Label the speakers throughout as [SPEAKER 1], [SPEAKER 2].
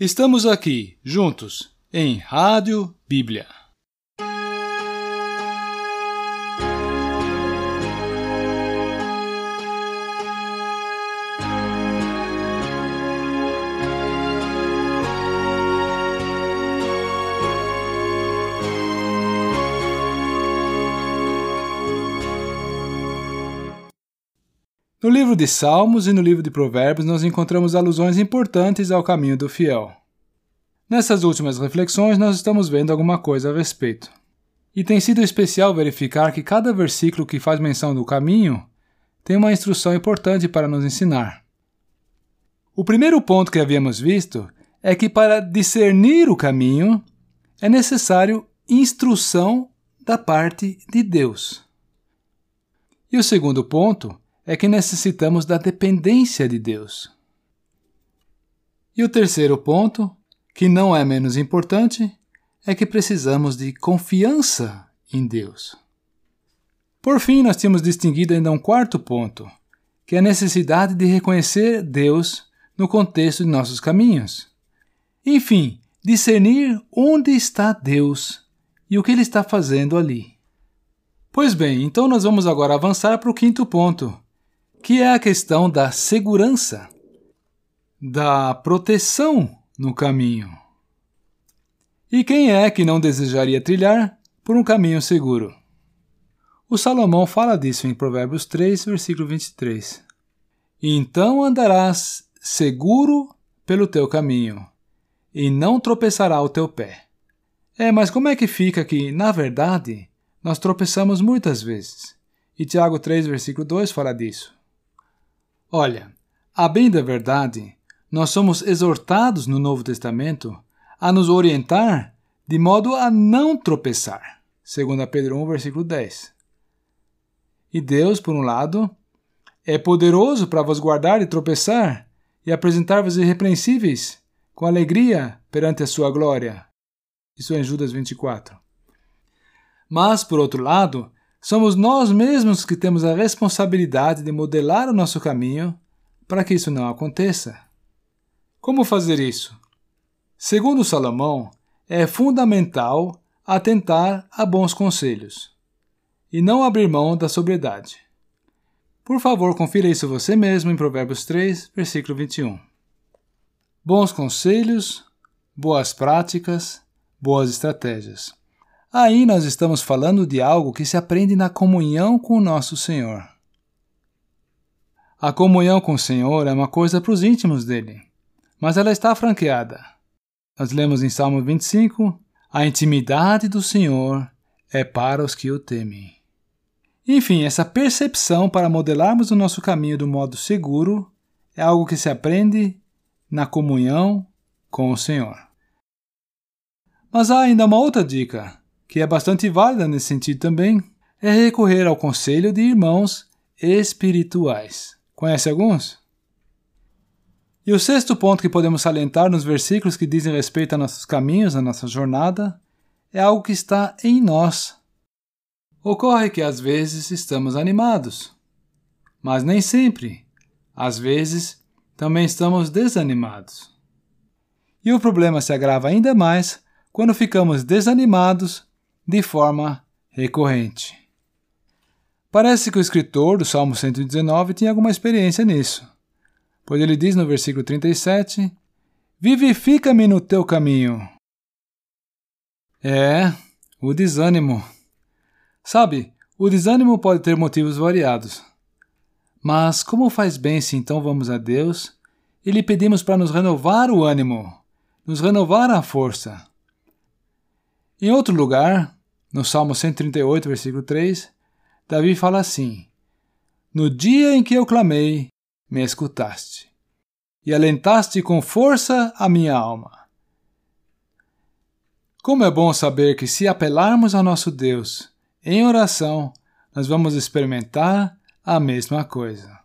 [SPEAKER 1] Estamos aqui, juntos, em Rádio Bíblia. No livro de Salmos e no livro de Provérbios nós encontramos alusões importantes ao caminho do fiel. Nessas últimas reflexões nós estamos vendo alguma coisa a respeito. E tem sido especial verificar que cada versículo que faz menção do caminho tem uma instrução importante para nos ensinar. O primeiro ponto que havíamos visto é que para discernir o caminho é necessário instrução da parte de Deus. E o segundo ponto é que necessitamos da dependência de Deus. E o terceiro ponto, que não é menos importante, é que precisamos de confiança em Deus. Por fim, nós tínhamos distinguido ainda um quarto ponto, que é a necessidade de reconhecer Deus no contexto de nossos caminhos. Enfim, discernir onde está Deus e o que Ele está fazendo ali. Pois bem, então nós vamos agora avançar para o quinto ponto, que é a questão da segurança, da proteção no caminho. E quem é que não desejaria trilhar por um caminho seguro? O Salomão fala disso em Provérbios 3, versículo 23. Então andarás seguro pelo teu caminho, e não tropeçará o teu pé. É, mas como é que fica que, na verdade, nós tropeçamos muitas vezes? E Tiago 3, versículo 2 fala disso. Olha, a bem da verdade, nós somos exortados no Novo Testamento a nos orientar de modo a não tropeçar, segundo Pedro 1, versículo 10. E Deus, por um lado, é poderoso para vos guardar de tropeçar e apresentar-vos irrepreensíveis com alegria perante a sua glória. Isso é em Judas 24. Mas, por outro lado, Somos nós mesmos que temos a responsabilidade de modelar o nosso caminho para que isso não aconteça. Como fazer isso? Segundo Salomão, é fundamental atentar a bons conselhos e não abrir mão da sobriedade. Por favor, confira isso você mesmo em Provérbios 3, versículo 21. Bons conselhos, boas práticas, boas estratégias. Aí nós estamos falando de algo que se aprende na comunhão com o nosso Senhor. A comunhão com o Senhor é uma coisa para os íntimos dele, mas ela está franqueada. Nós lemos em Salmo 25: A intimidade do Senhor é para os que o temem. Enfim, essa percepção para modelarmos o nosso caminho do modo seguro é algo que se aprende na comunhão com o Senhor. Mas há ainda uma outra dica que é bastante válida nesse sentido também, é recorrer ao conselho de irmãos espirituais. Conhece alguns? E o sexto ponto que podemos salientar nos versículos que dizem respeito a nossos caminhos, a nossa jornada, é algo que está em nós. Ocorre que às vezes estamos animados, mas nem sempre. Às vezes também estamos desanimados. E o problema se agrava ainda mais quando ficamos desanimados de forma recorrente. Parece que o escritor do Salmo 119 tinha alguma experiência nisso, pois ele diz no versículo 37: Vivifica-me no teu caminho. É, o desânimo. Sabe, o desânimo pode ter motivos variados. Mas como faz bem se então vamos a Deus e lhe pedimos para nos renovar o ânimo, nos renovar a força? Em outro lugar, no Salmo 138, versículo 3, Davi fala assim: No dia em que eu clamei, me escutaste, e alentaste com força a minha alma. Como é bom saber que, se apelarmos ao nosso Deus em oração, nós vamos experimentar a mesma coisa.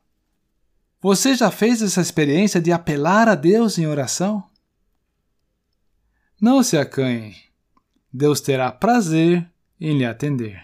[SPEAKER 1] Você já fez essa experiência de apelar a Deus em oração? Não se acanhe. Deus terá prazer em lhe atender.